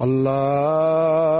الله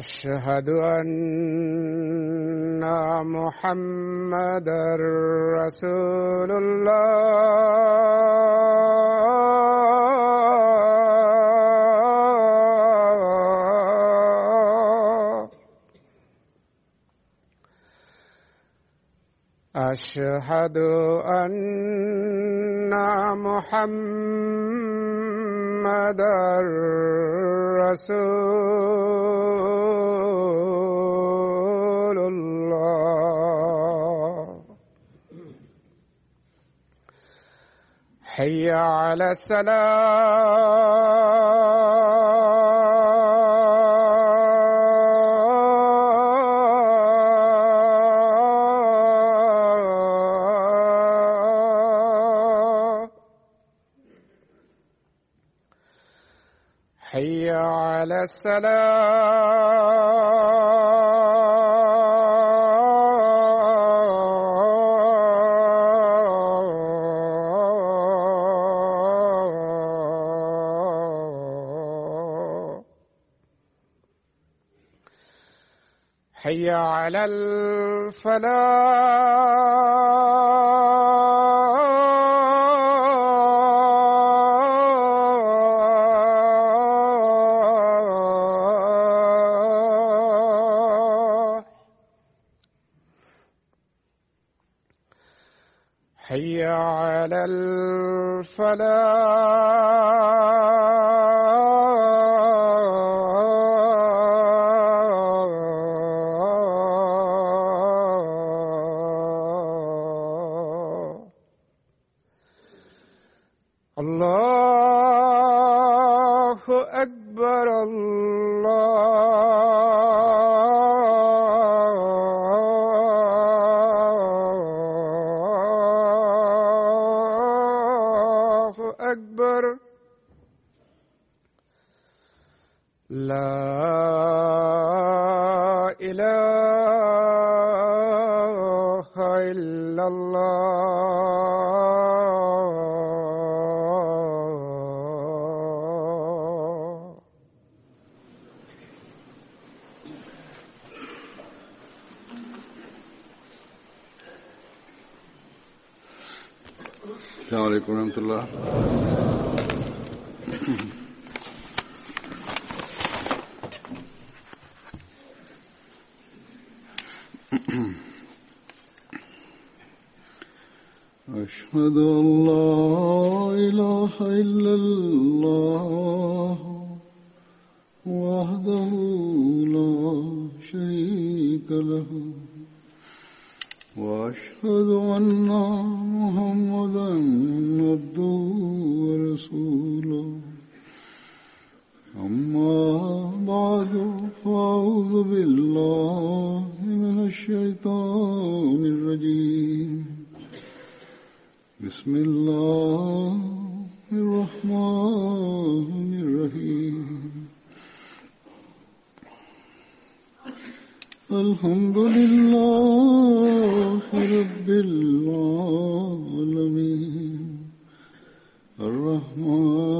أشهد أن محمد رسول الله. أشهد أن محمد رسول الله. حي على السلام. على السلام. حي على الفلاح. على الفلاح الله الحمد لله رب العالمين. الرحمن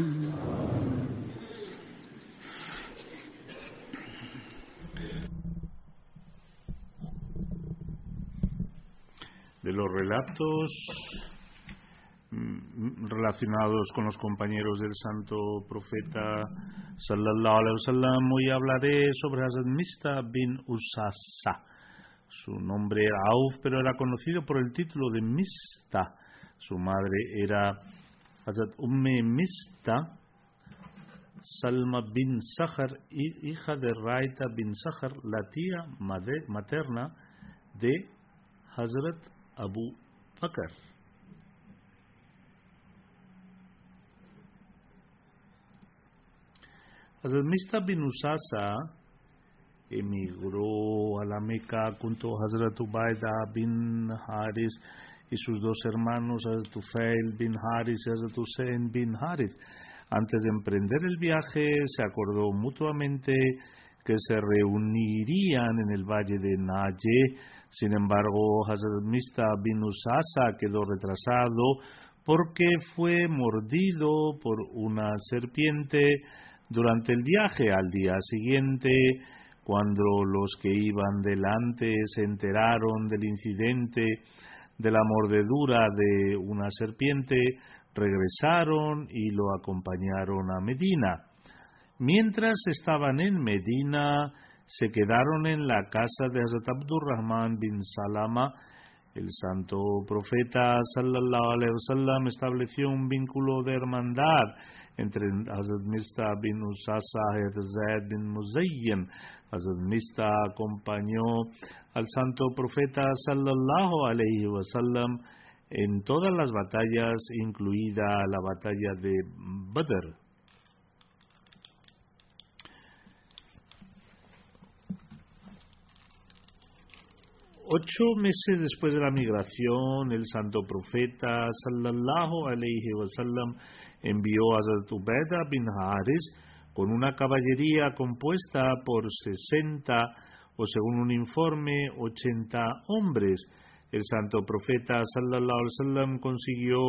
Los relatos mm, relacionados con los compañeros del santo profeta sallallahu alaihi wasallam hoy hablaré sobre Hazrat Mista bin Usasa. Su nombre era Auf pero era conocido por el título de Mista su madre era Hazrat Umme Mista Salma bin Sahar hija de Raita bin Sahar la tía materna de Hazrat Abu Bakr. Hazrat Mista bin Usasa emigró a la Meca junto a Hazrat Ubaida bin Haris y sus dos hermanos, Hazrat Tufail bin Haris y Hazrat Hussein bin Harith. Antes de emprender el viaje, se acordó mutuamente que se reunirían en el valle de Naye. Sin embargo, Hazrat Mista bin Usasa quedó retrasado porque fue mordido por una serpiente durante el viaje. Al día siguiente, cuando los que iban delante se enteraron del incidente de la mordedura de una serpiente, regresaron y lo acompañaron a Medina. Mientras estaban en Medina, se quedaron en la casa de Hazrat Abdurrahman bin Salama. El santo profeta sallallahu alaihi wasallam estableció un vínculo de hermandad entre Hazrat Mista bin Usasa y Zaid bin Muzayyan. Hazrat Mista acompañó al santo profeta sallallahu alaihi wasallam en todas las batallas, incluida la batalla de Badr. Ocho meses después de la migración, el santo profeta sallallahu alaihi wasallam envió a Hazrat Ubeda bin Haris con una caballería compuesta por 60 o según un informe 80 hombres. El santo profeta sallallahu consiguió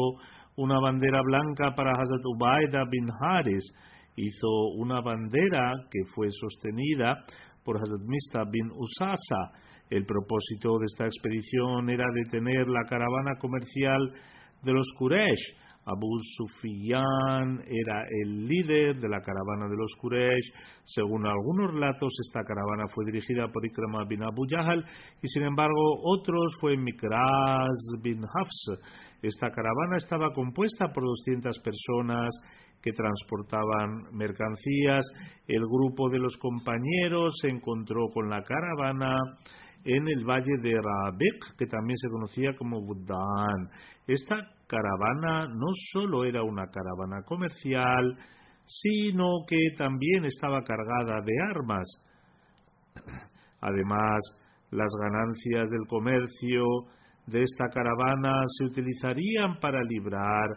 una bandera blanca para Hazrat Ubaida bin Haris. Hizo una bandera que fue sostenida por Hazrat Mista bin Usasa. El propósito de esta expedición era detener la caravana comercial de los Quraysh. Abu Sufyan era el líder de la caravana de los Quraysh. Según algunos relatos, esta caravana fue dirigida por Ikrama bin Abu Jahal y sin embargo otros fue Mikraz bin Hafs. Esta caravana estaba compuesta por 200 personas que transportaban mercancías. El grupo de los compañeros se encontró con la caravana en el valle de Rabek, que también se conocía como Buddhan. Esta caravana no solo era una caravana comercial, sino que también estaba cargada de armas. Además, las ganancias del comercio de esta caravana se utilizarían para librar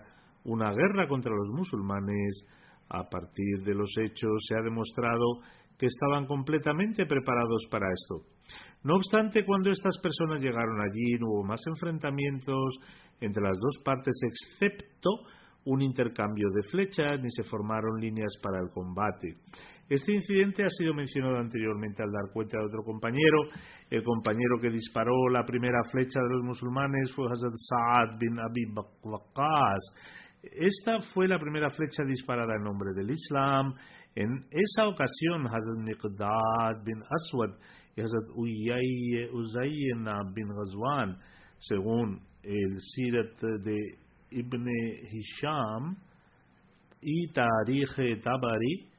una guerra contra los musulmanes. A partir de los hechos se ha demostrado que estaban completamente preparados para esto. No obstante, cuando estas personas llegaron allí no hubo más enfrentamientos entre las dos partes excepto un intercambio de flechas ni se formaron líneas para el combate. Este incidente ha sido mencionado anteriormente al dar cuenta de otro compañero. El compañero que disparó la primera flecha de los musulmanes fue Hazrat Sa'ad bin Abi Waqqas. Esta fue la primera flecha disparada en nombre del Islam En esa ocasión, Hazrat Miqdad bin Aswad y Hazrat Uzayna bin Ghazwan, según el Sirat de Ibn Hisham y Tarikh Tabari,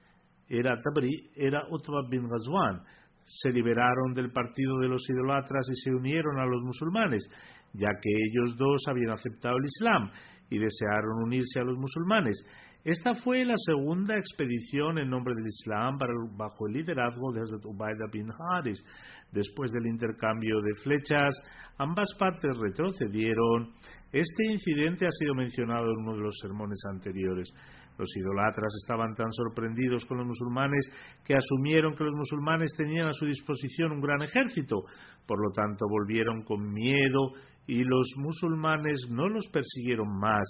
era Tabari, era Utbah bin Ghazwan. Se liberaron del partido de los idolatras y se unieron a los musulmanes, ya que ellos dos habían aceptado el Islam y desearon unirse a los musulmanes. Esta fue la segunda expedición en nombre del Islam bajo el liderazgo de Hazrat Ubaidah bin Haris. Después del intercambio de flechas, ambas partes retrocedieron. Este incidente ha sido mencionado en uno de los sermones anteriores. Los idolatras estaban tan sorprendidos con los musulmanes que asumieron que los musulmanes tenían a su disposición un gran ejército. Por lo tanto, volvieron con miedo y los musulmanes no los persiguieron más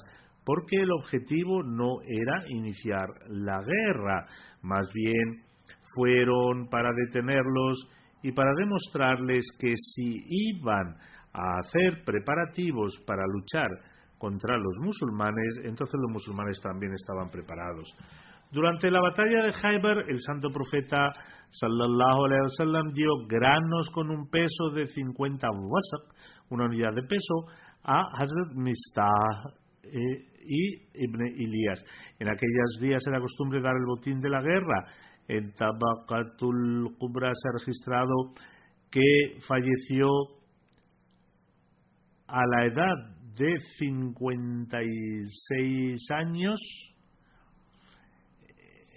porque el objetivo no era iniciar la guerra, más bien fueron para detenerlos y para demostrarles que si iban a hacer preparativos para luchar contra los musulmanes, entonces los musulmanes también estaban preparados. Durante la batalla de Khaybar, el santo profeta sallallahu alaihi wasallam dio granos con un peso de 50 wasaq, una unidad de peso, a Hazrat Mistah eh, y Ibn Ilías. En aquellos días era costumbre dar el botín de la guerra. En Tabakatul Kubra se ha registrado que falleció a la edad de 56 años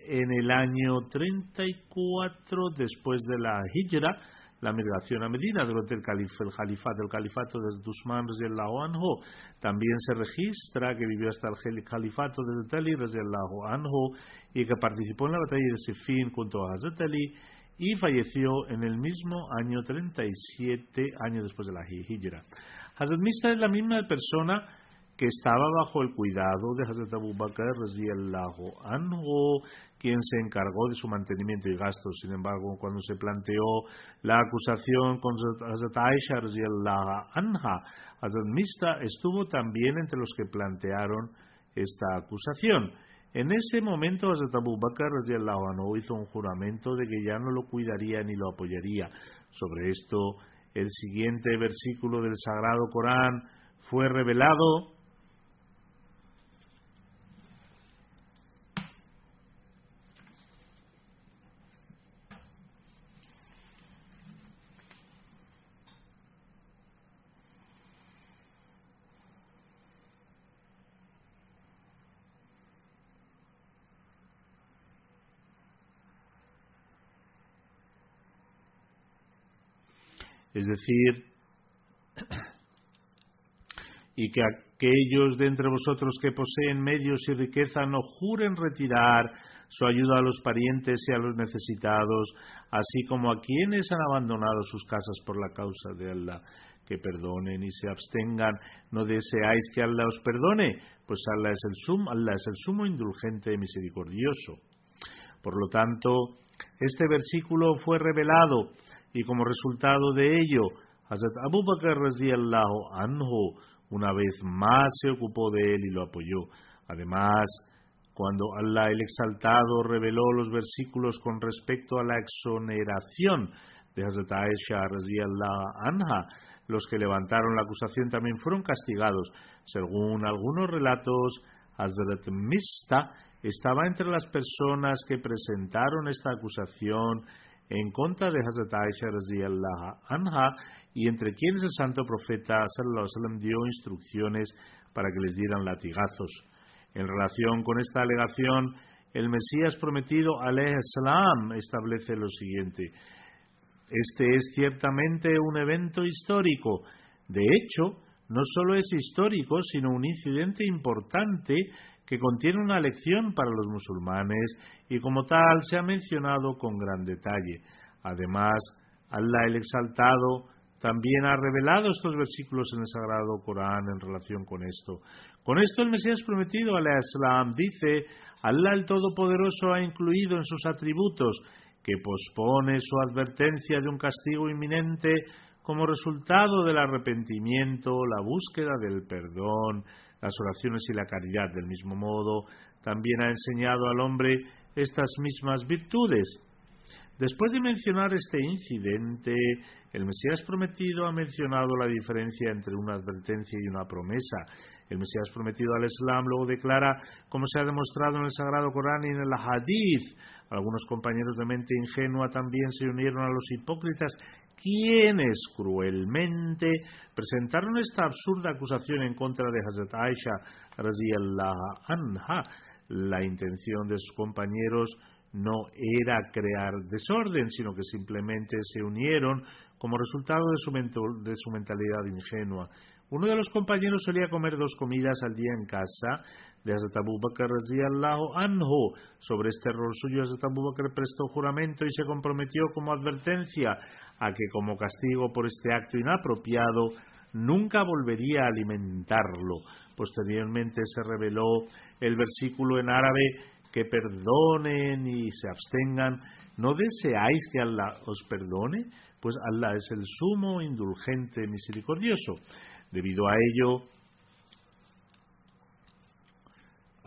en el año 34 después de la Hijra, la migración a Medina durante el, califato, el califato, el califato de Dusman anhu. También se registra que vivió hasta el califato de Tali anhu y que participó en la batalla de Sifin junto a Hazrat Ali y falleció en el mismo año 37 años después de la Hijra. Hazrat Mista es la misma persona que estaba bajo el cuidado de Hazrat Abu Bakr anhu, quien se encargó de su mantenimiento y gastos. Sin embargo, cuando se planteó la acusación con Hazrat Aisha anha, Hazrat Mista estuvo también entre los que plantearon esta acusación. En ese momento Hazrat Abu Bakr anhu hizo un juramento de que ya no lo cuidaría ni lo apoyaría. Sobre esto, el siguiente versículo del Sagrado Corán fue revelado Es decir, y que aquellos de entre vosotros que poseen medios y riqueza no juren retirar su ayuda a los parientes y a los necesitados, así como a quienes han abandonado sus casas por la causa de Allah, que perdonen y se abstengan. No deseáis que Allah os perdone, pues Allah es el sumo, Allah es el sumo indulgente y misericordioso. Por lo tanto, este versículo fue revelado y como resultado de ello, Hazrat Abu Bakr anhu una vez más se ocupó de él y lo apoyó. Además, cuando Allah el Exaltado reveló los versículos con respecto a la exoneración de Hazrat Aisha anha, los que levantaron la acusación también fueron castigados. Según algunos relatos, Hazrat Mista estaba entre las personas que presentaron esta acusación en contra de Hazrat Aisha anha y entre quienes el santo profeta sallallahu dio instrucciones para que les dieran latigazos. En relación con esta alegación, el Mesías prometido salam establece lo siguiente: Este es ciertamente un evento histórico. De hecho, no solo es histórico, sino un incidente importante que contiene una lección para los musulmanes y como tal se ha mencionado con gran detalle. Además, Allah el Exaltado también ha revelado estos versículos en el Sagrado Corán en relación con esto. Con esto el Mesías prometido, al Islam, dice, Allah el Todopoderoso ha incluido en sus atributos que pospone su advertencia de un castigo inminente como resultado del arrepentimiento, la búsqueda del perdón, las oraciones y la caridad. Del mismo modo, también ha enseñado al hombre estas mismas virtudes. Después de mencionar este incidente, el Mesías prometido ha mencionado la diferencia entre una advertencia y una promesa. El Mesías prometido al Islam luego declara, como se ha demostrado en el Sagrado Corán y en el Hadith, algunos compañeros de mente ingenua también se unieron a los hipócritas quienes cruelmente presentaron esta absurda acusación en contra de Hazrat Aisha anha. La intención de sus compañeros no era crear desorden, sino que simplemente se unieron como resultado de su, de su mentalidad ingenua. Uno de los compañeros solía comer dos comidas al día en casa de Hazrat Abu Bakr anhu. Sobre este error suyo, Hazrat Abu Bakr prestó juramento y se comprometió como advertencia a que como castigo por este acto inapropiado nunca volvería a alimentarlo. Posteriormente se reveló el versículo en árabe que perdonen y se abstengan. ¿No deseáis que Allah os perdone? Pues Allah es el sumo, indulgente, misericordioso. Debido a ello,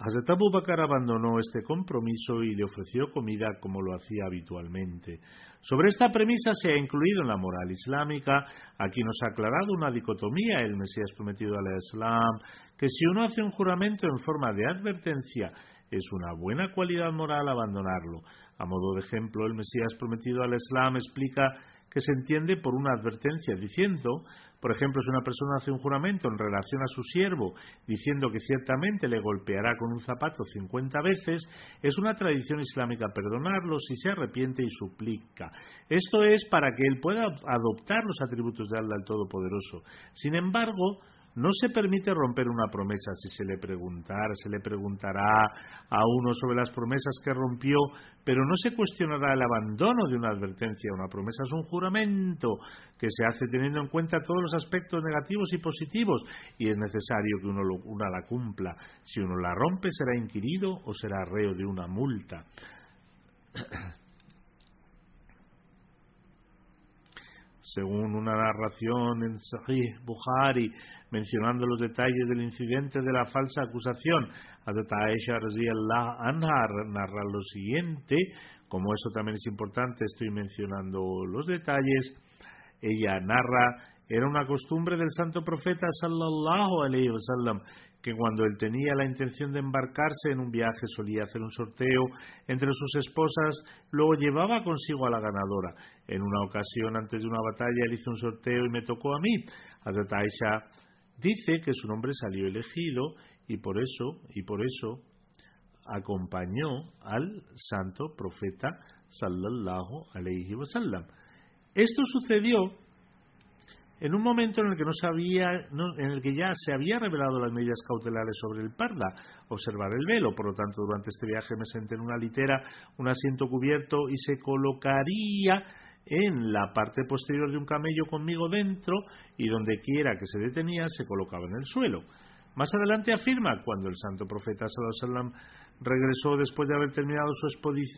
Hazrat Abu Bakr abandonó este compromiso y le ofreció comida como lo hacía habitualmente. Sobre esta premisa se ha incluido en la moral islámica, aquí nos ha aclarado una dicotomía el Mesías prometido al Islam, que si uno hace un juramento en forma de advertencia, es una buena cualidad moral abandonarlo. A modo de ejemplo, el Mesías prometido al Islam explica que se entiende por una advertencia, diciendo, por ejemplo, si una persona hace un juramento en relación a su siervo, diciendo que ciertamente le golpeará con un zapato 50 veces, es una tradición islámica perdonarlo si se arrepiente y suplica. Esto es para que él pueda adoptar los atributos de Allah el Todopoderoso. Sin embargo, no se permite romper una promesa. Si se le preguntara, se le preguntará a uno sobre las promesas que rompió, pero no se cuestionará el abandono de una advertencia. Una promesa es un juramento que se hace teniendo en cuenta todos los aspectos negativos y positivos y es necesario que uno, una la cumpla. Si uno la rompe, será inquirido o será reo de una multa. Según una narración en Sahih Bukhari, mencionando los detalles del incidente de la falsa acusación. Hazrat Aisha anha narra lo siguiente, como eso también es importante, estoy mencionando los detalles. Ella narra, era una costumbre del santo profeta sallallahu alayhi wasallam que cuando él tenía la intención de embarcarse en un viaje solía hacer un sorteo entre sus esposas, luego llevaba consigo a la ganadora. En una ocasión, antes de una batalla, él hizo un sorteo y me tocó a mí. Hazrat Dice que su nombre salió elegido y por eso, y por eso acompañó al santo profeta sallallahu alayhi wasallam. Esto sucedió en un momento en el que no sabía, en el que ya se había revelado las medidas cautelares sobre el parda, observar el velo. Por lo tanto, durante este viaje me senté en una litera, un asiento cubierto y se colocaría en la parte posterior de un camello conmigo dentro y donde quiera que se detenía se colocaba en el suelo. Más adelante afirma, cuando el santo profeta sallam regresó después de haber terminado su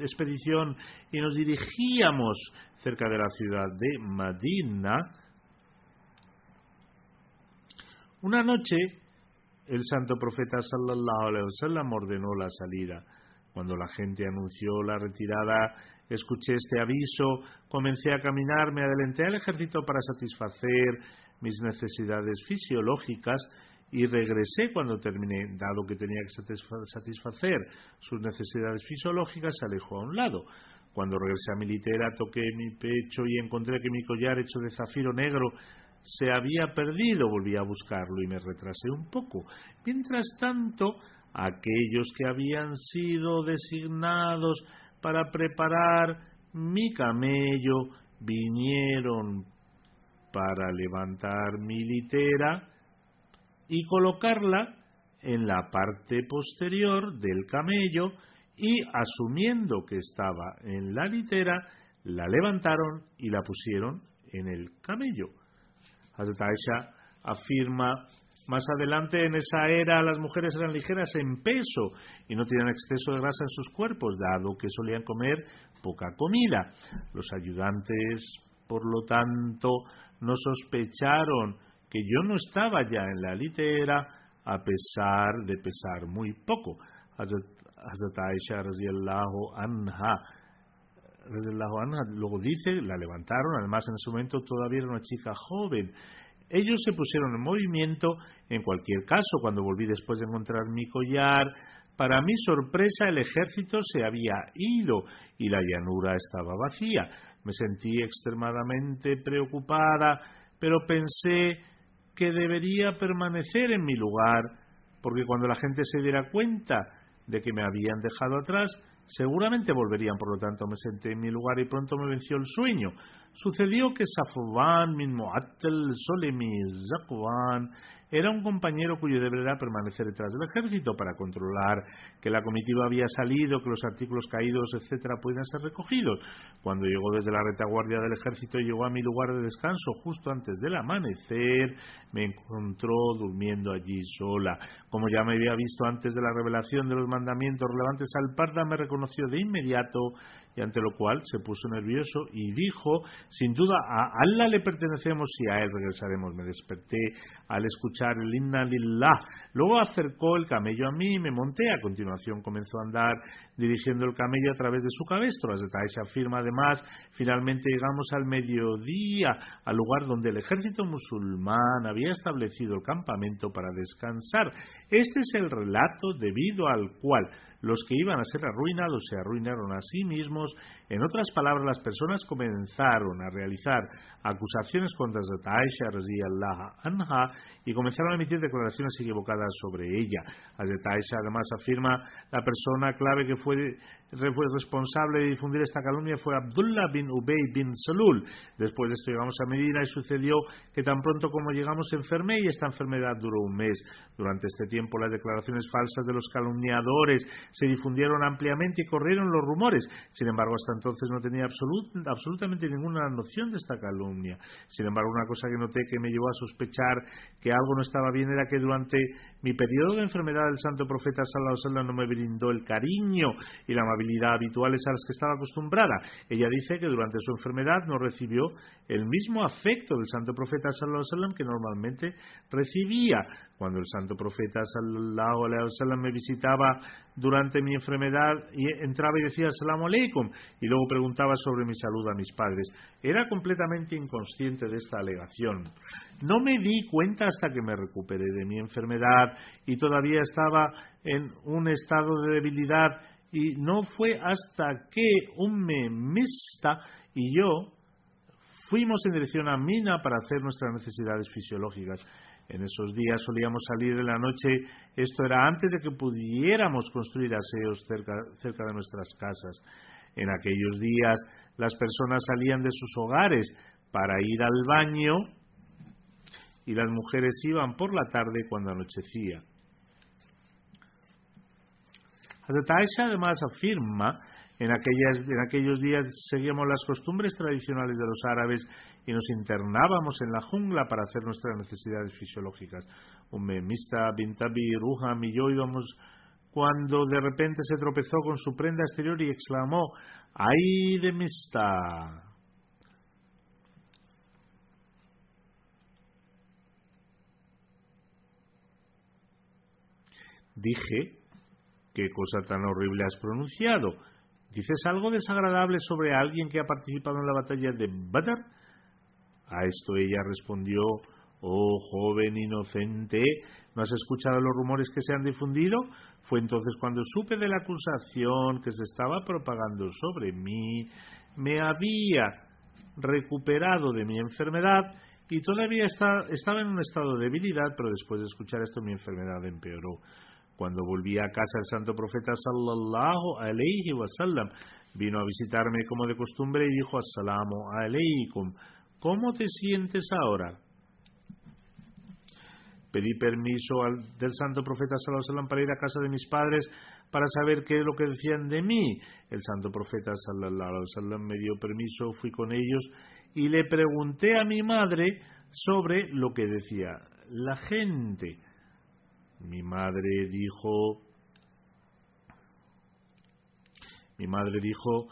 expedición y nos dirigíamos cerca de la ciudad de Madina, una noche el santo profeta sallallahu alaihi wasallam ordenó la salida. Cuando la gente anunció la retirada, Escuché este aviso, comencé a caminar, me adelanté al ejército para satisfacer mis necesidades fisiológicas y regresé cuando terminé, dado que tenía que satisfacer sus necesidades fisiológicas, se alejó a un lado. Cuando regresé a mi litera, toqué mi pecho y encontré que mi collar hecho de zafiro negro se había perdido. Volví a buscarlo y me retrasé un poco. Mientras tanto, aquellos que habían sido designados para preparar mi camello, vinieron para levantar mi litera y colocarla en la parte posterior del camello y asumiendo que estaba en la litera, la levantaron y la pusieron en el camello. Hazrat Aisha afirma más adelante en esa era las mujeres eran ligeras en peso y no tenían exceso de grasa en sus cuerpos, dado que solían comer poca comida. Los ayudantes, por lo tanto, no sospecharon que yo no estaba ya en la litera a pesar de pesar muy poco. Hazrat Aisha radiallahu anha, radiallahu anha luego dice, la levantaron, además en ese momento todavía era una chica joven. Ellos se pusieron en movimiento, en cualquier caso, cuando volví después de encontrar mi collar, para mi sorpresa el ejército se había ido y la llanura estaba vacía. Me sentí extremadamente preocupada, pero pensé que debería permanecer en mi lugar, porque cuando la gente se diera cuenta de que me habían dejado atrás, seguramente volverían, por lo tanto me senté en mi lugar y pronto me venció el sueño. Sucedió que Safwan min Mu'attal Solemi Zakwan era un compañero cuyo deber era permanecer detrás del ejército para controlar que la comitiva había salido, que los artículos caídos, etcétera, pudieran ser recogidos. Cuando llegó desde la retaguardia del ejército y llegó a mi lugar de descanso justo antes del amanecer, me encontró durmiendo allí sola. Como ya me había visto antes de la revelación de los mandamientos relevantes al Parda, me reconoció de inmediato y ante lo cual se puso nervioso y dijo, sin duda, a Allah le pertenecemos y a él regresaremos. Me desperté al escuchar el Inna Lillah. Luego acercó el camello a mí y me monté. A continuación comenzó a andar dirigiendo el camello a través de su cabestro. Las detalles afirma además, finalmente llegamos al mediodía, al lugar donde el ejército musulmán había establecido el campamento para descansar. Este es el relato debido al cual los que iban a ser arruinados se arruinaron a sí mismos. En otras palabras, las personas comenzaron a realizar acusaciones contra Aisha Allah anha y comenzaron a emitir declaraciones equivocadas sobre ella. Aisha además afirma la persona clave que fue responsable de difundir esta calumnia fue Abdullah bin Ubay bin Salul. Después de esto llegamos a Medina y sucedió que tan pronto como llegamos enfermé y esta enfermedad duró un mes. Durante este tiempo las declaraciones falsas de los calumniadores se difundieron ampliamente y corrieron los rumores. Sin embargo, hasta entonces no tenía absolutamente ninguna noción de esta calumnia. Sin embargo, una cosa que noté que me llevó a sospechar que algo no estaba bien era que durante mi periodo de enfermedad el santo profeta sallallahu no me brindó el cariño y la amabilidad habituales a las que estaba acostumbrada. Ella dice que durante su enfermedad no recibió el mismo afecto del santo profeta sallallahu que normalmente recibía. Cuando el santo profeta sallallahu alaihi wasallam me visitaba durante mi enfermedad y entraba y decía assalamu alaikum y luego preguntaba sobre mi salud a mis padres. Era completamente inconsciente de esta alegación. No me di cuenta hasta que me recuperé de mi enfermedad y todavía estaba en un estado de debilidad y no fue hasta que un memista y yo fuimos en dirección a Mina para hacer nuestras necesidades fisiológicas. En esos días solíamos salir en la noche, esto era antes de que pudiéramos construir aseos cerca, de nuestras casas. En aquellos días las personas salían de sus hogares para ir al baño y las mujeres iban por la tarde cuando anochecía. Hazrat además afirma en, aquellas, en aquellos días seguíamos las costumbres tradicionales de los árabes y nos internábamos en la jungla para hacer nuestras necesidades fisiológicas. Un memista, Bintabi, Ruham y yo íbamos cuando de repente se tropezó con su prenda exterior y exclamó, ¡ay de mista! Dije, ¿qué cosa tan horrible has pronunciado? ¿Dices algo desagradable sobre alguien que ha participado en la batalla de Badr? A esto ella respondió, Oh joven inocente, ¿no has escuchado los rumores que se han difundido? Fue entonces cuando supe de la acusación que se estaba propagando sobre mí, me había recuperado de mi enfermedad y todavía estaba en un estado de debilidad, pero después de escuchar esto mi enfermedad empeoró. Cuando volví a casa el santo profeta sallallahu alayhi wasallam vino a visitarme como de costumbre y dijo assalamu alaykum. ¿Cómo te sientes ahora? Pedí permiso al, del santo profeta sallallahu alayhi para ir a casa de mis padres para saber qué es lo que decían de mí. El santo profeta sallallahu alayhi wasallam me dio permiso, fui con ellos y le pregunté a mi madre sobre lo que decía la gente. Mi madre dijo, mi madre dijo,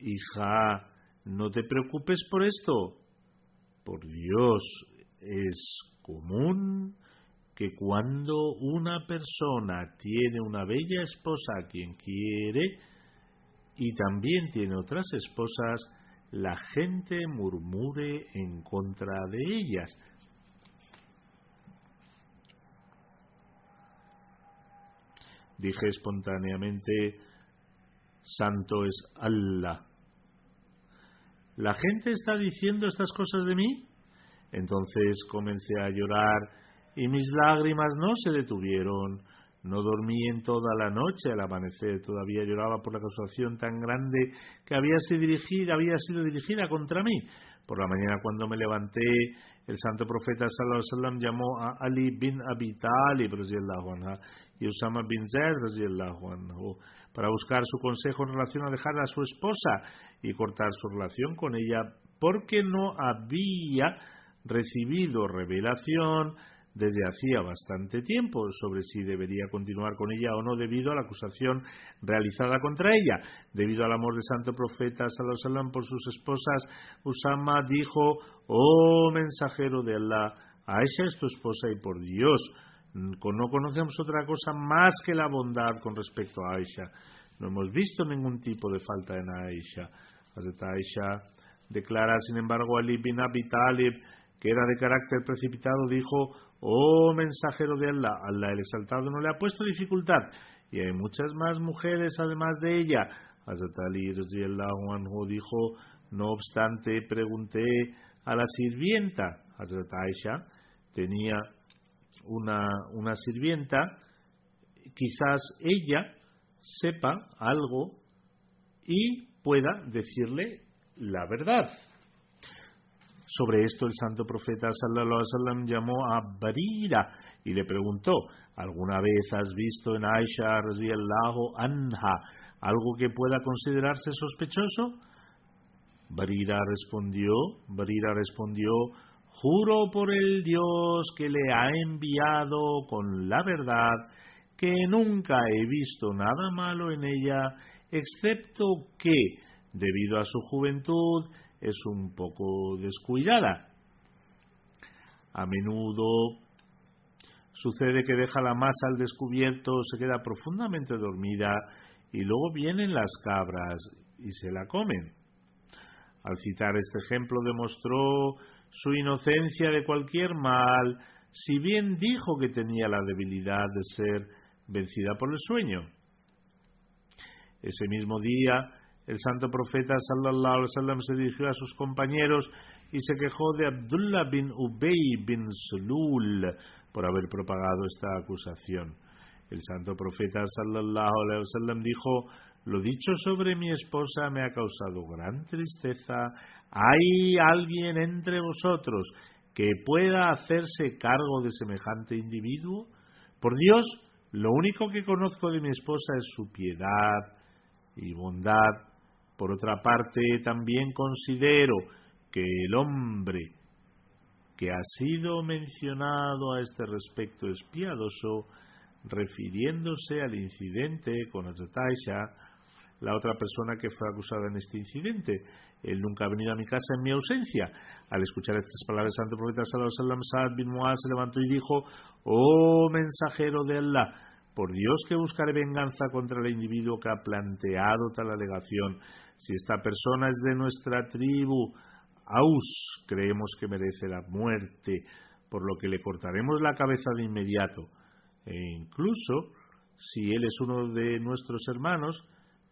hija, no te preocupes por esto. Por Dios, es común que cuando una persona tiene una bella esposa a quien quiere y también tiene otras esposas, la gente murmure en contra de ellas. Dije espontáneamente, Santo es Allah. ¿La gente está diciendo estas cosas de mí? Entonces comencé a llorar y mis lágrimas no se detuvieron. No dormí en toda la noche al amanecer, todavía lloraba por la acusación tan grande que había sido dirigida, había sido dirigida contra mí. Por la mañana cuando me levanté, el santo profeta sallallahu llamó a Ali bin Abi Talib y Usama bin Zaid para buscar su consejo en relación a dejar a su esposa y cortar su relación con ella porque no había recibido revelación desde hacía bastante tiempo sobre si debería continuar con ella o no debido a la acusación realizada contra ella. Debido al amor del santo profeta sallallahu por sus esposas, Usama dijo, oh mensajero de Allah, Aisha es tu esposa y por Dios, no conocemos otra cosa más que la bondad con respecto a Aisha. No hemos visto ningún tipo de falta en Aisha. Aisha declara, sin embargo, Ali bin Abi Talib, que era de carácter precipitado, dijo, oh mensajero de Allah, Allah el exaltado no le ha puesto dificultad, y hay muchas más mujeres además de ella. Hazrat Ali anhu dijo, no obstante, pregunté a la sirvienta, Hazrat Aisha, tenía una, una sirvienta, quizás ella sepa algo y pueda decirle la verdad. Sobre esto el santo profeta sallallahu alaihi wasallam llamó a Barira y le preguntó, ¿alguna vez has visto en Aisha radhiyallahu anha algo que pueda considerarse sospechoso? Barira respondió, Barira respondió, juro por el Dios que le ha enviado con la verdad que nunca he visto nada malo en ella, excepto que, debido a su juventud, es un poco descuidada. A menudo sucede que deja la masa al descubierto, se queda profundamente dormida y luego vienen las cabras y se la comen. Al citar este ejemplo demostró su inocencia de cualquier mal, si bien dijo que tenía la debilidad de ser vencida por el sueño. Ese mismo día, el santo profeta sallallahu alaihi wasallam se dirigió a sus compañeros y se quejó de Abdullah bin Ubay bin Sulul por haber propagado esta acusación. El santo profeta sallallahu alaihi wasallam dijo: Lo dicho sobre mi esposa me ha causado gran tristeza. ¿Hay alguien entre vosotros que pueda hacerse cargo de semejante individuo? Por Dios, lo único que conozco de mi esposa es su piedad y bondad por otra parte, también considero que el hombre que ha sido mencionado a este respecto es piadoso, refiriéndose al incidente con Azataisha, la otra persona que fue acusada en este incidente. Él nunca ha venido a mi casa en mi ausencia. Al escuchar estas palabras, el santo profeta Sallallahu Alaihi bin Muaz se levantó y dijo: Oh mensajero de Allah, por Dios que buscaré venganza contra el individuo que ha planteado tal alegación. Si esta persona es de nuestra tribu, Aus, creemos que merece la muerte, por lo que le cortaremos la cabeza de inmediato. E incluso, si él es uno de nuestros hermanos,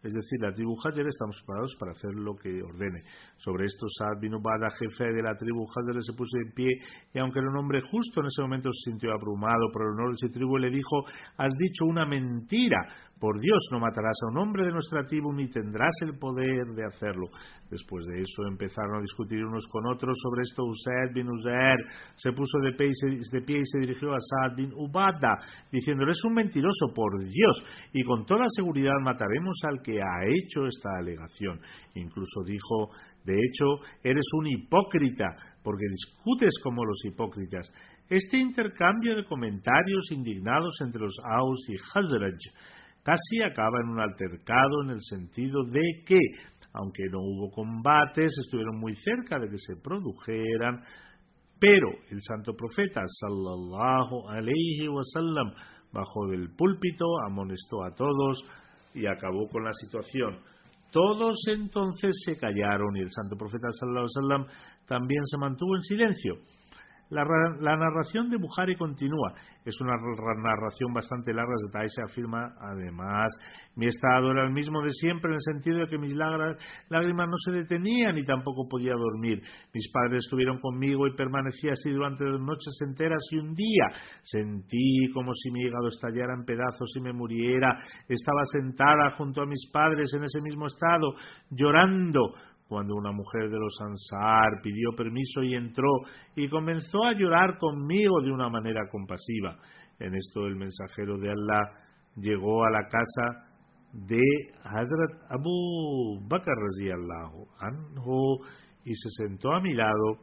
es decir, la tribu Hajer, estamos preparados para hacer lo que ordene. Sobre esto, Saad bin jefe de la tribu Hajer, se puso en pie y aunque era un hombre justo, en ese momento se sintió abrumado por el honor de su tribu, le dijo, has dicho una mentira, por Dios no matarás a un hombre de nuestra tribu ni tendrás el poder de hacerlo. Después de eso empezaron a discutir unos con otros sobre esto. Usaid bin Uzair se puso de pie, y se, de pie y se dirigió a Saad bin Ubada, diciendo, eres un mentiroso, por Dios, y con toda seguridad mataremos al que ha hecho esta alegación. Incluso dijo, de hecho, eres un hipócrita, porque discutes como los hipócritas. Este intercambio de comentarios indignados entre los Aus y Hazraj casi acaba en un altercado en el sentido de que, aunque no hubo combates, estuvieron muy cerca de que se produjeran, Pero el santo profeta sallallahu alayhi wasallam bajó del púlpito, amonestó a todos y acabó con la situación. Todos entonces se callaron y el santo profeta sallallahu alayhi también se mantuvo en silencio. La, la, narración de Bukhari continúa. Es una narración bastante larga. Taisha afirma, además, mi estado era el mismo de siempre en el sentido de que mis lágrimas no se detenían y tampoco podía dormir. Mis padres estuvieron conmigo y permanecí así durante las noches enteras y un día sentí como si mi hígado estallara en pedazos y me muriera. Estaba sentada junto a mis padres en ese mismo estado, llorando cuando una mujer de los Ansar pidió permiso y entró y comenzó a llorar conmigo de una manera compasiva. En esto el mensajero de Allah llegó a la casa de Hazrat Abu Bakr anhu y se sentó a mi lado.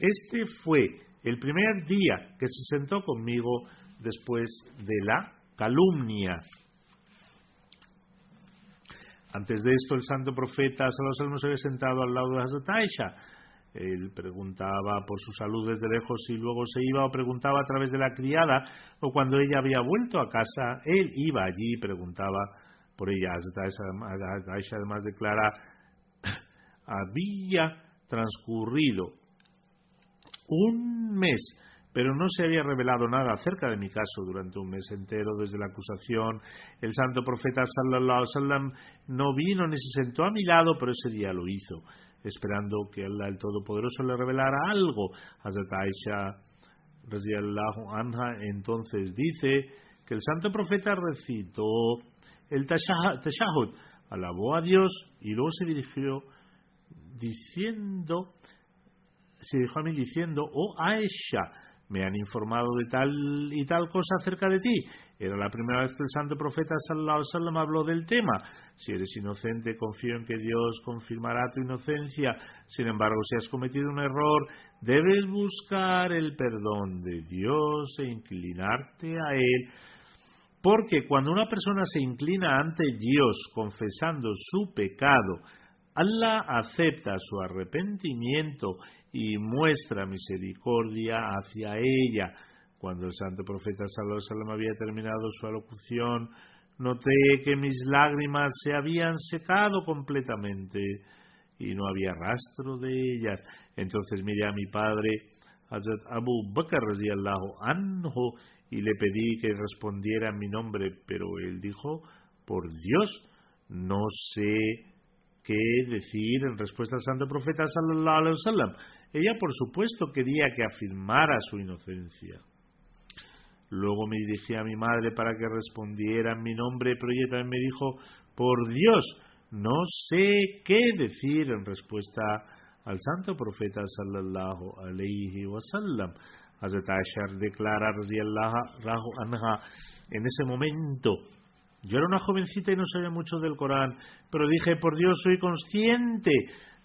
Este fue el primer día que se sentó conmigo después de la calumnia antes de esto, el santo profeta Salomón se había sentado al lado de Hazrat. Él preguntaba por su salud desde lejos y luego se iba o preguntaba a través de la criada o cuando ella había vuelto a casa, él iba allí y preguntaba por ella. Hazrat Aisha además declara, había transcurrido un mes pero no se había revelado nada acerca de mi caso durante un mes entero desde la acusación. El santo profeta sallallahu alaihi no vino ni se sentó a mi lado, pero ese día lo hizo, esperando que Allah el Todopoderoso le revelara algo. Hazrat Aisha anha entonces dice que el santo profeta recitó el tashahud, alabó a Dios y luego se dirigió diciendo se dijo a mí diciendo, oh Aisha, me han informado de tal y tal cosa acerca de ti. Era la primera vez que el santo profeta sallallahu alaihi habló del tema. Si eres inocente, confío en que Dios confirmará tu inocencia. Sin embargo, si has cometido un error, debes buscar el perdón de Dios e inclinarte a Él. Porque cuando una persona se inclina ante Dios confesando su pecado, Allah acepta su arrepentimiento y muestra misericordia hacia ella. Cuando el santo profeta Sallallahu había terminado su alocución, noté que mis lágrimas se habían secado completamente y no había rastro de ellas. Entonces miré a mi padre, Hazrat Abu Bakr anhu, y le pedí que respondiera mi nombre, pero él dijo, por Dios, no sé qué decir en respuesta al santo profeta sallallahu. Ella, por supuesto, quería que afirmara su inocencia. Luego me dirigí a mi madre para que respondiera en mi nombre, pero ella también me dijo, por Dios, no sé qué decir en respuesta al santo profeta sallallahu alaihi wasallam. Hazrat Ashar declara anha en ese momento yo era una jovencita y no sabía mucho del Corán, pero dije, por Dios, soy consciente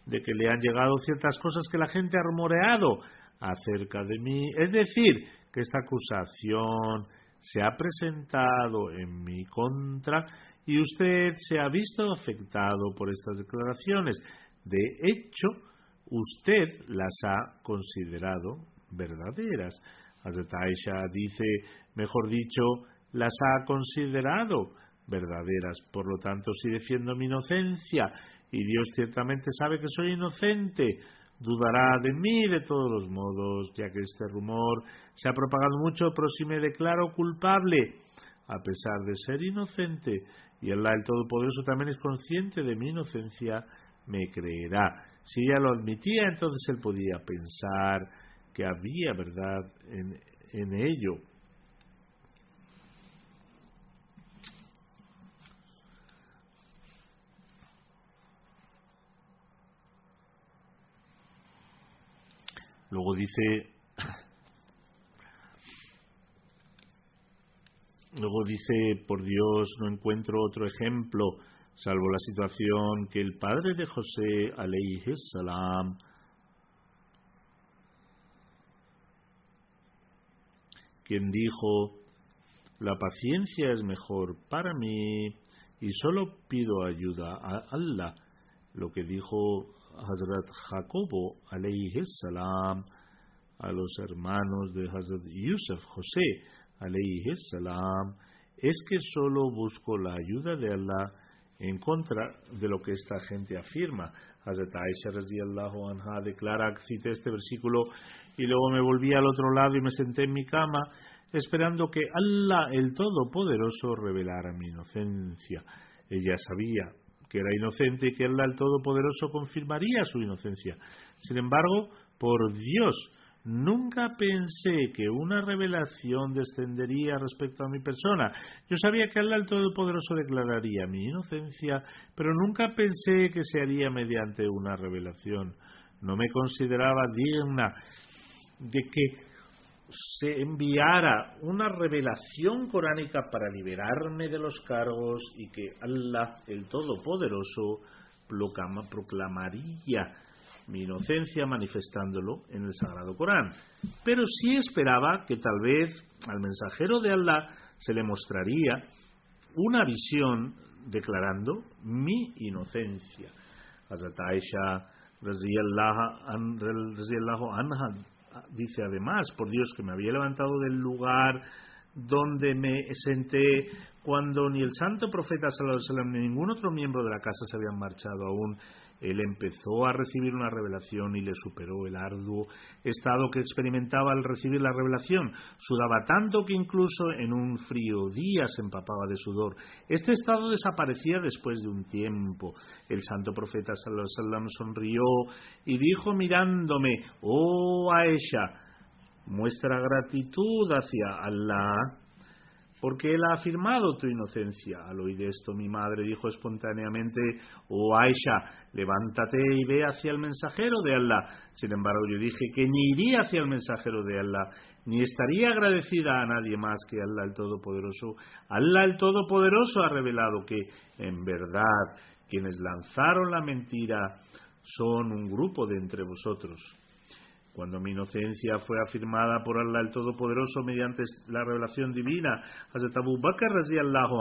de que le han llegado ciertas cosas que la gente ha rumoreado acerca de mí. Es decir, que esta acusación se ha presentado en mi contra y usted se ha visto afectado por estas declaraciones. De hecho, usted las ha considerado verdaderas. Hazrat Aisha dice, mejor dicho, las ha considerado verdaderas. Por lo tanto, si defiendo mi inocencia y Dios ciertamente sabe que soy inocente, dudará de mí de todos los modos, ya que este rumor se ha propagado mucho, pero si me declaro culpable, a pesar de ser inocente, y Allah el Todopoderoso también es consciente de mi inocencia, me creerá. Si ella lo admitía, entonces él podía pensar que había verdad en, en ello. Luego dice, luego dice, por Dios, no encuentro otro ejemplo, salvo la situación que el padre de José, alayhi salam, quien dijo, la paciencia es mejor para mí y solo pido ayuda a Allah, lo que dijo Hazrat Jacobo alayhi salam, a los hermanos de Hazrat Yusuf, José, alayhi salam, es que solo busco la ayuda de Allah en contra de lo que esta gente afirma. Hazrat Aisha radiallahu anha declara, cité este versículo y luego me volví al otro lado y me senté en mi cama esperando que Allah el Todopoderoso revelara mi inocencia. Ella sabía que era inocente y que el Todopoderoso confirmaría su inocencia. Sin embargo, por Dios, Nunca pensé que una revelación descendería respecto a mi persona. Yo sabía que el Todopoderoso declararía mi inocencia, pero nunca pensé que se haría mediante una revelación. No me consideraba digna de que se enviara una revelación coránica para liberarme de los cargos y que Allah el Todopoderoso proclamaría mi inocencia manifestándolo en el Sagrado Corán. Pero sí esperaba que tal vez al mensajero de Allah se le mostraría una visión declarando mi inocencia. Hazrat Aisha anha dice además, por Dios que me había levantado del lugar donde me senté cuando ni el santo profeta ni ningún otro miembro de la casa se habían marchado aún él empezó a recibir una revelación y le superó el arduo estado que experimentaba al recibir la revelación. Sudaba tanto que incluso en un frío día se empapaba de sudor. Este estado desaparecía después de un tiempo. El santo profeta sallallahu sonrió y dijo mirándome, oh Aisha, muestra gratitud hacia Allah porque él ha afirmado tu inocencia. Al oír esto, mi madre dijo espontáneamente, oh Aisha, levántate y ve hacia el mensajero de Allah. Sin embargo, yo dije que ni iría hacia el mensajero de Allah, ni estaría agradecida a nadie más que Allah el Todopoderoso. Allah el Todopoderoso ha revelado que, en verdad, quienes lanzaron la mentira son un grupo de entre vosotros. Cuando mi inocencia fue afirmada por Allah el Todopoderoso mediante la revelación divina, Hazrat Abu Bakr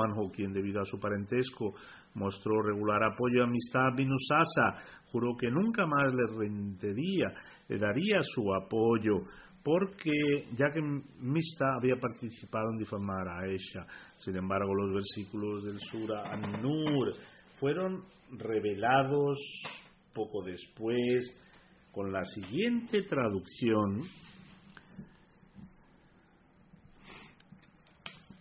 anhu, quien debido a su parentesco mostró regular apoyo a Mistah bin Usasa, juró que nunca más le rendería, le daría su apoyo, porque ya que Mista había participado en difamar a Aisha. Sin embargo, los versículos del Sura An-Nur fueron revelados poco después con la siguiente traducción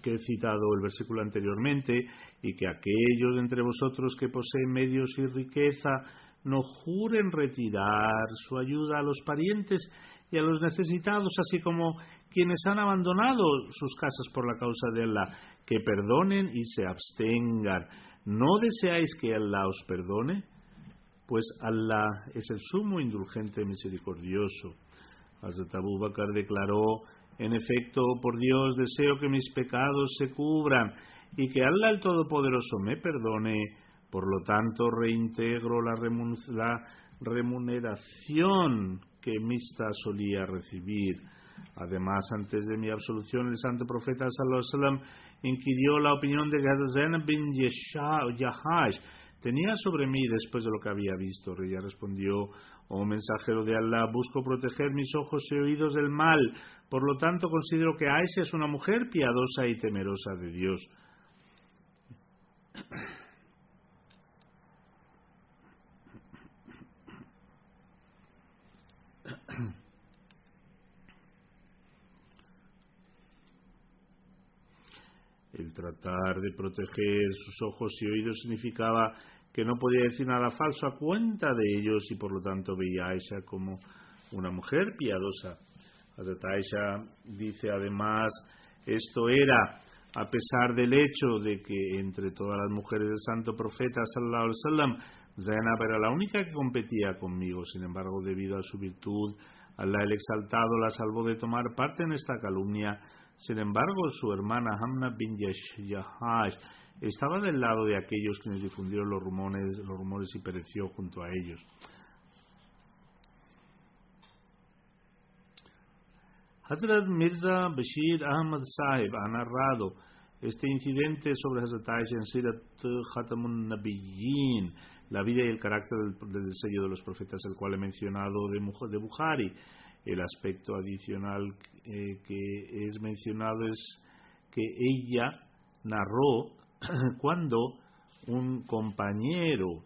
que he citado el versículo anteriormente, y que aquellos entre vosotros que poseen medios y riqueza no juren retirar su ayuda a los parientes y a los necesitados, así como quienes han abandonado sus casas por la causa de Allah, que perdonen y se abstengan. ¿No deseáis que Allah os perdone? Pues Allah es el sumo indulgente misericordioso. Hazrat Abu Bakr declaró, en efecto, por Dios deseo que mis pecados se cubran y que Allah el Todopoderoso me perdone, por lo tanto reintegro la, remuneración que Mista solía recibir. Además, antes de mi absolución, el santo profeta sallallahu inquirió la opinión de Ghazan bin Yahash, tenía sobre mí después de lo que había visto. Ella respondió, oh mensajero de Allah, busco proteger mis ojos y oídos del mal. Por lo tanto, considero que Aisha es una mujer piadosa y temerosa de Dios. El tratar de proteger sus ojos y oídos significaba que no podía decir nada falso a cuenta de ellos y por lo tanto veía a Aisha como una mujer piadosa. Hazrat Aisha dice además, esto era a pesar del hecho de que entre todas las mujeres del santo profeta sallallahu alaihi wasallam Zainab era la única que competía conmigo, sin embargo, debido a su virtud, Allah el exaltado la salvó de tomar parte en esta calumnia. Sin embargo, su hermana Hamna bin Yahash estaba del lado de aquellos quienes difundieron los rumores, los rumores y pereció junto a ellos. Hazrat Mirza Bashir Ahmad Sahib ha narrado este incidente sobre Hazrat Aisha en Sirat Khatamun Nabiyyin, la vida y el carácter del, sello de los profetas, el cual he mencionado de, de Bukhari. El aspecto adicional eh, que es mencionado es que ella narró cuando un compañero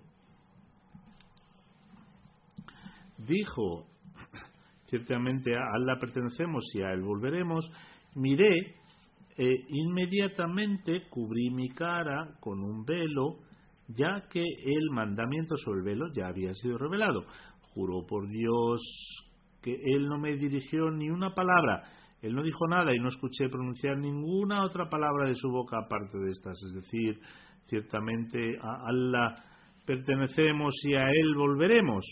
dijo, ciertamente a Allah pertenecemos y a Él volveremos, miré e inmediatamente cubrí mi cara con un velo, ya que el mandamiento sobre el velo ya había sido revelado. Juró por Dios que Él no me dirigió ni una palabra, Él no dijo nada y no escuché pronunciar ninguna otra palabra de su boca aparte de estas. Es decir, ciertamente a Allah pertenecemos y a Él volveremos.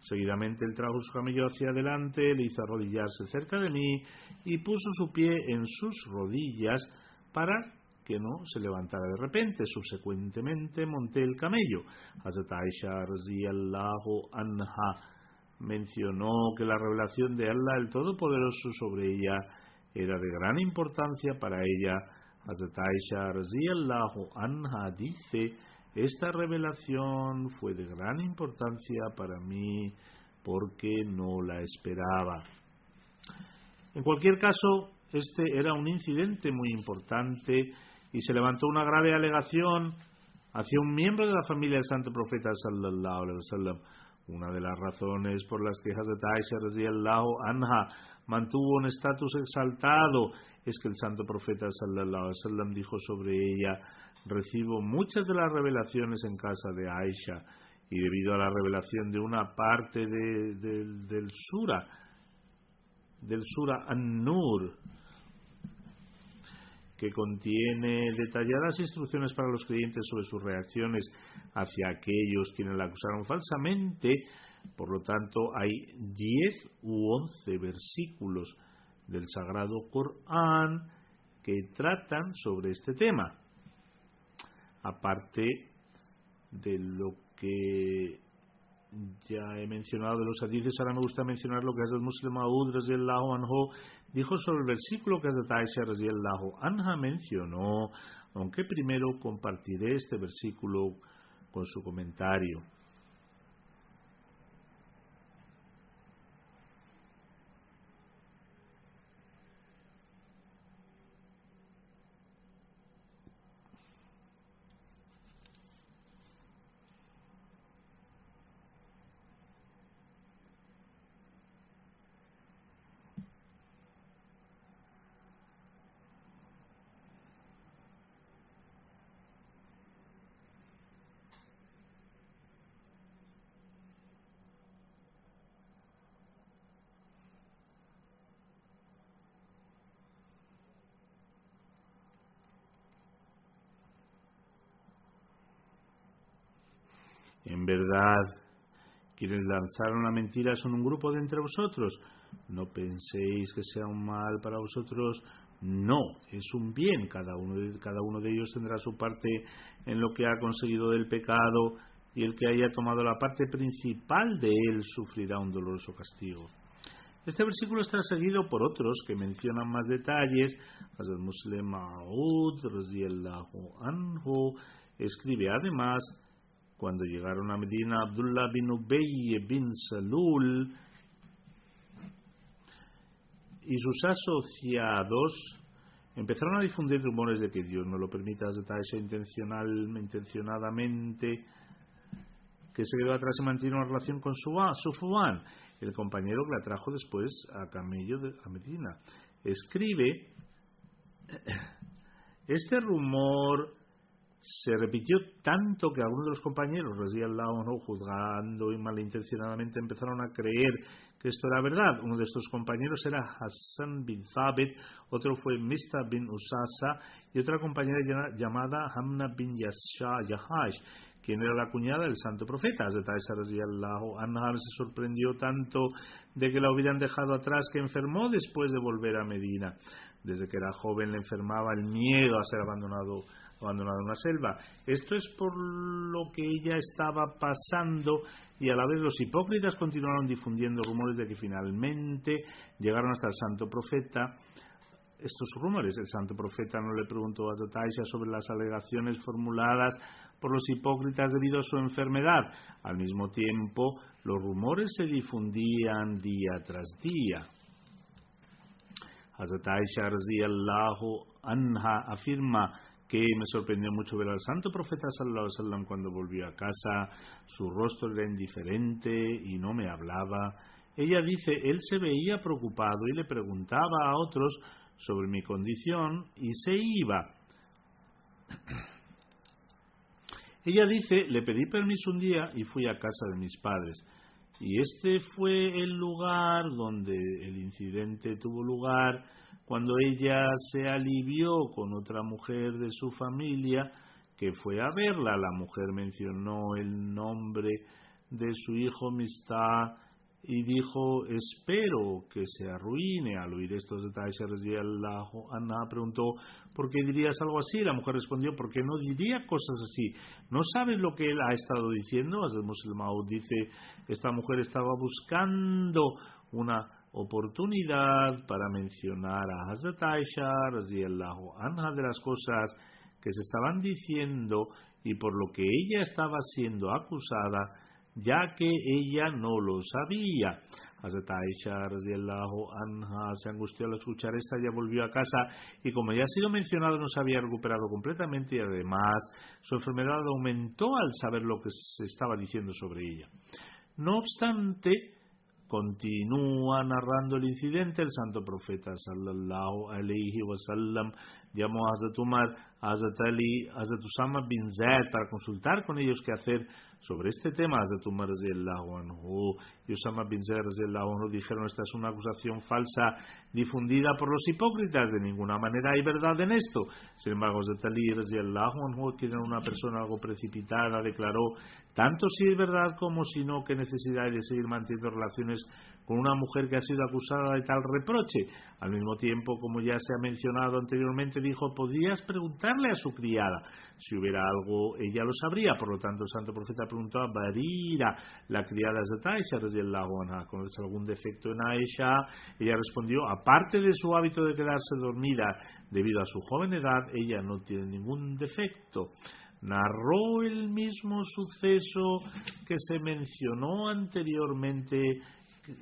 Seguidamente él trajo su camello hacia adelante, le hizo arrodillarse cerca de mí y puso su pie en sus rodillas para que no se levantara de repente. Subsecuentemente monté el camello. Hazrat Aisha anha mencionó que la revelación de Allah el Todopoderoso sobre ella era de gran importancia para ella. Hazrat Aisha anha dice esta revelación fue de gran importancia para mí porque no la esperaba. En cualquier caso, este era un incidente muy importante y se levantó una grave alegación hacia un miembro de la familia del santo profeta sallallahu alaihi wasallam. Una de las razones por las que Hazrat Aisha anha mantuvo un estatus exaltado es que el santo profeta sallallahu dijo sobre ella recibo muchas de las revelaciones en casa de Aisha y debido a la revelación de una parte del sura, del sura An-Nur, que contiene detalladas instrucciones para los creyentes sobre sus reacciones hacia aquellos quienes la acusaron falsamente. Por lo tanto, hay 10 u 11 versículos del Sagrado Corán que tratan sobre este tema aparte de lo que ya he mencionado de los hadices, ahora me gusta mencionar lo que el Muslim Aud dijo sobre el versículo que Hazrat Aisha anha mencionó, aunque primero compartiré este versículo con su comentario. En verdad, quienes lanzaron la mentira son un grupo de entre vosotros. No penséis que sea un mal para vosotros. No, es un bien. Cada uno, de, ellos tendrá su parte en lo que ha conseguido del pecado y el que haya tomado la parte principal de él sufrirá un doloroso castigo. Este versículo está seguido por otros que mencionan más detalles. Hazrat Muslim Ma'ud, anhu, escribe además cuando llegaron a Medina, Abdullah bin Ubay bin Salul y sus asociados empezaron a difundir rumores de que Dios no lo permita Aisha intencional, intencionadamente que se quedó atrás y mantiene una relación con su, Fuan, el compañero que la trajo después a camello de, a Medina. Escribe, este rumor se repitió tanto que algunos de los compañeros, lado no juzgando y malintencionadamente, empezaron a creer que esto era verdad. Uno de estos compañeros era Hassan bin Thabit, otro fue Mista bin Usasa y otra compañera llamada Hamna bin Yahash, quien era la cuñada del santo profeta. Anhar se sorprendió tanto de que la hubieran dejado atrás que enfermó después de volver a Medina. Desde que era joven le enfermaba el miedo a ser abandonado abandonado en una selva. Esto es por lo que ella estaba pasando y a la vez los hipócritas continuaron difundiendo rumores de que finalmente llegaron hasta el santo profeta. Estos rumores, el santo profeta no le preguntó a Taisha sobre las alegaciones formuladas por los hipócritas debido a su enfermedad. Al mismo tiempo, los rumores se difundían día tras día. Hazrat Aisha anha afirma que me sorprendió mucho ver al santo profeta sallallahu alaihi wasallam cuando volvió a casa, su rostro era indiferente y no me hablaba. Ella dice, él se veía preocupado y le preguntaba a otros sobre mi condición y se iba. Ella dice, le pedí permiso un día y fui a casa de mis padres. Y este fue el lugar donde el incidente tuvo lugar cuando ella se alivió con otra mujer de su familia que fue a verla. La mujer mencionó el nombre de su hijo Mistah y dijo, espero que se arruine. Al oír estos detalles, Ana preguntó, ¿por qué dirías algo así? La mujer respondió, ¿por qué no diría cosas así? ¿No sabes lo que él ha estado diciendo? Hazrat Muslim dice, esta mujer estaba buscando una oportunidad para mencionar a Hazrat Aisha, anha de las cosas que se estaban diciendo y por lo que ella estaba siendo acusada, ya que ella no lo sabía. Hazrat Aisha anha se angustió al escuchar esta, ya volvió a casa y como ya ha sido mencionado no se había recuperado completamente y además su enfermedad aumentó al saber lo que se estaba diciendo sobre ella. No obstante, continúa narrando el incidente el santo profeta sallallahu alaihi wasallam llamó a Hazrat a Hazrat Ali, a Hazrat Usama bin para consultar con ellos qué hacer sobre este tema. Hazrat Umar anhu y Usama bin Zaid anhu dijeron esta es una acusación falsa difundida por los hipócritas. De ninguna manera hay verdad en esto. Sin embargo, Hazrat Ali anhu, que era una persona algo precipitada, declaró tanto si es verdad como si no, qué necesidad hay de seguir manteniendo relaciones con una mujer que ha sido acusada de tal reproche. Al mismo tiempo, como ya se ha mencionado anteriormente, dijo, podrías preguntarle a su criada. Si hubiera algo, ella lo sabría. Por lo tanto, el santo profeta preguntó a Barira, la criada de Aisha, ¿conoces algún defecto en Aisha? Ella respondió, aparte de su hábito de quedarse dormida debido a su joven edad, ella no tiene ningún defecto narró el mismo suceso que se mencionó anteriormente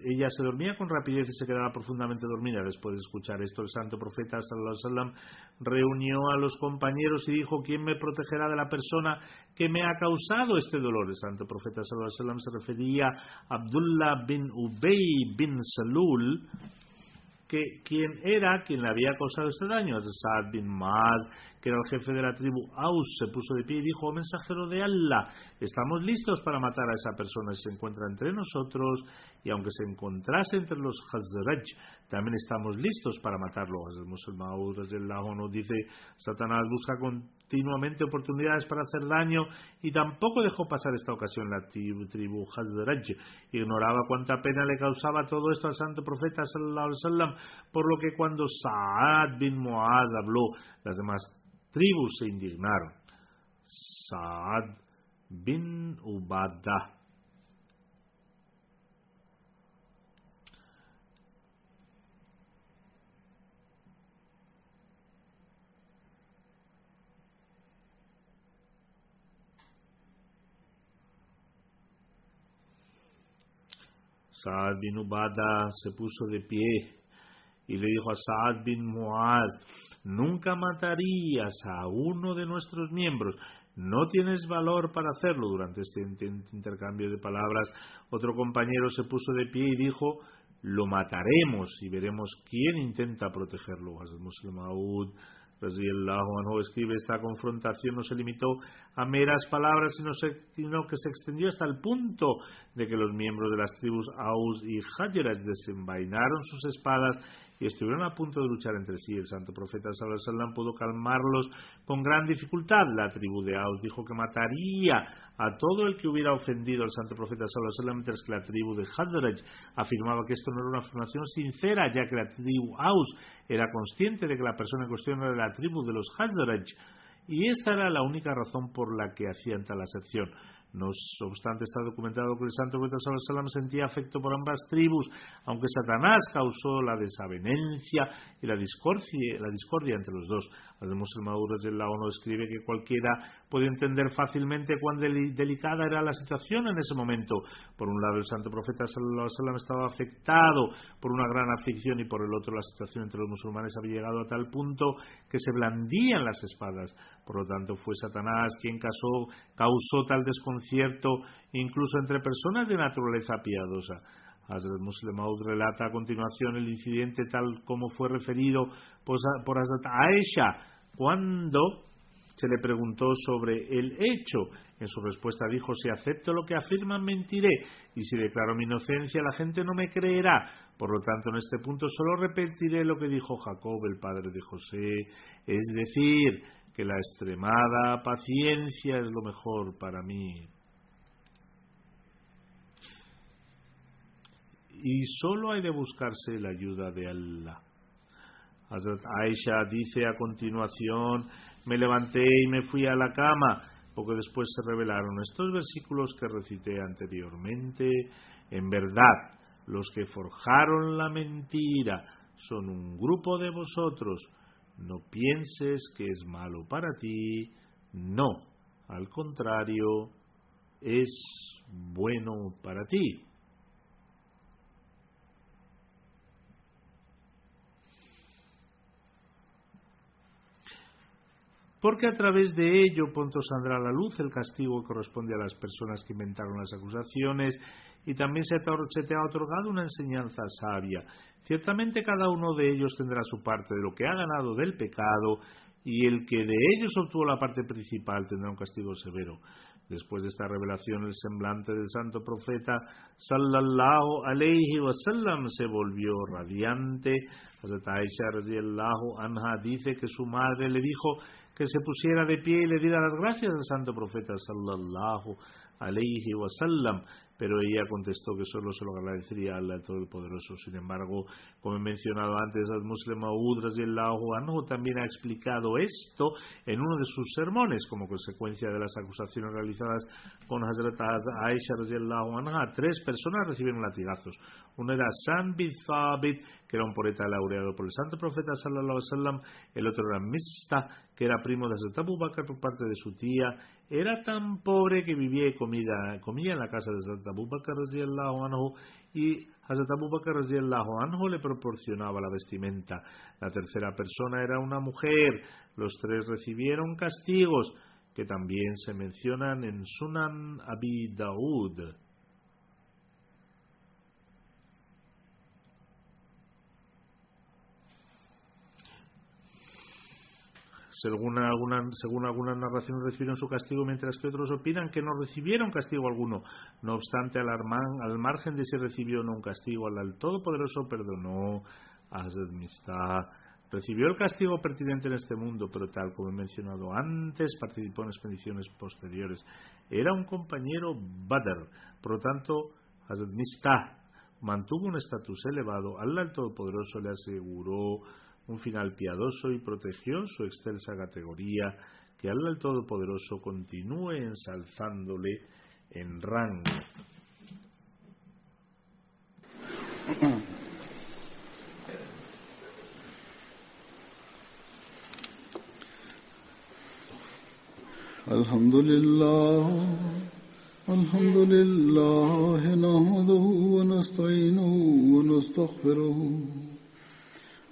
ella se dormía con rapidez y se quedaba profundamente dormida. Después de escuchar esto, el santo profeta sallallahu reunió a los compañeros y dijo: ¿Quién me protegerá de la persona que me ha causado este dolor? El santo profeta sallallahu se refería a Abdullah bin Ubay bin Salul, que quien era quien le había causado este daño. Saad bin Maaz, que era el jefe de la tribu Aus, se puso de pie y dijo, oh mensajero de Allah, estamos listos para matar a esa persona si se encuentra entre nosotros y aunque se encontrase entre los Hazraj, también estamos listos para matarlo. El musulmán nos dice, Satanás busca continuamente oportunidades para hacer daño y tampoco dejó pasar esta ocasión la tribu Hazraj. Ignoraba cuánta pena le causaba todo esto al santo profeta sallallahu alaihi wasallam, por lo que cuando Saad bin Muaz habló, las demás tribus se indignaron. Saad bin Ubadah Saad bin Ubada se puso de pie y le dijo a Saad bin Muaz, nunca matarías a uno de nuestros miembros, no tienes valor para hacerlo. Durante este intercambio de palabras, otro compañero se puso de pie y dijo, lo mataremos y veremos quién intenta protegerlo. Maud anhu escribe esta confrontación no se limitó a meras palabras sino, que se extendió hasta el punto de que los miembros de las tribus Aus y Hajeras desenvainaron sus espadas y estuvieron a punto de luchar entre sí. El santo profeta sallallahu pudo calmarlos con gran dificultad. La tribu de Aus dijo que mataría a todo el que hubiera ofendido al santo profeta sallallahu mientras que la tribu de Hazraj afirmaba que esto no era una afirmación sincera, ya que la tribu Aus era consciente de que la persona en cuestión era la tribu de los Hazraj. Y esta era la única razón por la que hacían tal acepción. No obstante, está documentado que el santo profeta Sallallahu sentía afecto por ambas tribus, aunque Satanás causó la desavenencia y la discordia, la discordia entre los dos. Además, el Maduro de la ONU escribe que cualquiera puede entender fácilmente cuán deli- delicada era la situación en ese momento. Por un lado, el santo profeta estaba afectado por una gran aflicción y por el otro, la situación entre los musulmanes había llegado a tal punto que se blandían las espadas. Por lo tanto, fue Satanás quien causó, tal desconcierto incluso entre personas de naturaleza piadosa. Hazrat Muslim Maud relata a continuación el incidente tal como fue referido por por Hazrat Aisha cuando se le preguntó sobre el hecho. En su respuesta dijo, si acepto lo que afirman, mentiré, y si declaro mi inocencia, la gente no me creerá. Por lo tanto, en este punto solo repetiré lo que dijo Jacob, el padre de José, es decir, que la extremada paciencia es lo mejor para mí. Y solo hay de buscarse la ayuda de Allah. Hazrat Aisha dice a continuación, me levanté y me fui a la cama, porque después se revelaron estos versículos que recité anteriormente. En verdad, los que forjaron la mentira son un grupo de vosotros. No pienses que es malo para ti. No, al contrario, es bueno para ti. Porque a través de ello pronto saldrá a la luz el castigo que corresponde a las personas que inventaron las acusaciones y también se te, ha otorgado una enseñanza sabia. Ciertamente cada uno de ellos tendrá su parte de lo que ha ganado del pecado y el que de ellos obtuvo la parte principal tendrá un castigo severo. Después de esta revelación, el semblante del santo profeta sallallahu alayhi wasallam se volvió radiante. Hazrat Aisha anha dice que su madre le dijo que se pusiera de pie y le diera las gracias al santo profeta sallallahu alayhi wasallam pero ella contestó que solo se lo agradecería a Allah Todopoderoso. Sin embargo, como he mencionado antes, el Muslim Maud radiyallahu anhu también ha explicado esto en uno de sus sermones como consecuencia de las acusaciones realizadas con Hazrat Aisha anha. Tres personas recibieron latigazos. Uno era Sam bin Thabit, que era un poeta laureado por el santo profeta sallallahu alaihi wasallam. El otro era Mista, que era primo de Hazrat Abu Bakr por parte de su tía. Era tan pobre que vivía y comida, comía en la casa de Hazrat Abu Bakr anhu y Hazrat Abu Bakr anhu le proporcionaba la vestimenta. La tercera persona era una mujer. Los tres recibieron castigos que también se mencionan en Sunan Abi Daud. Según, alguna, algunas narraciones recibieron su castigo, mientras que otros opinan que no recibieron castigo alguno. No obstante, al, al margen de si recibió o no un castigo, al Todopoderoso perdonó a Mistah. Recibió el castigo pertinente en este mundo, pero tal como he mencionado antes, participó en expediciones posteriores. Era un compañero Badr, por lo tanto, Hazrat mantuvo un estatus elevado. Allah el Todopoderoso le aseguró un final piadoso y protegió su excelsa categoría, que Allah el Todopoderoso continúe ensalzándole en rango. الحمد لله الحمد لله نحمده ونستعينه ونستغفره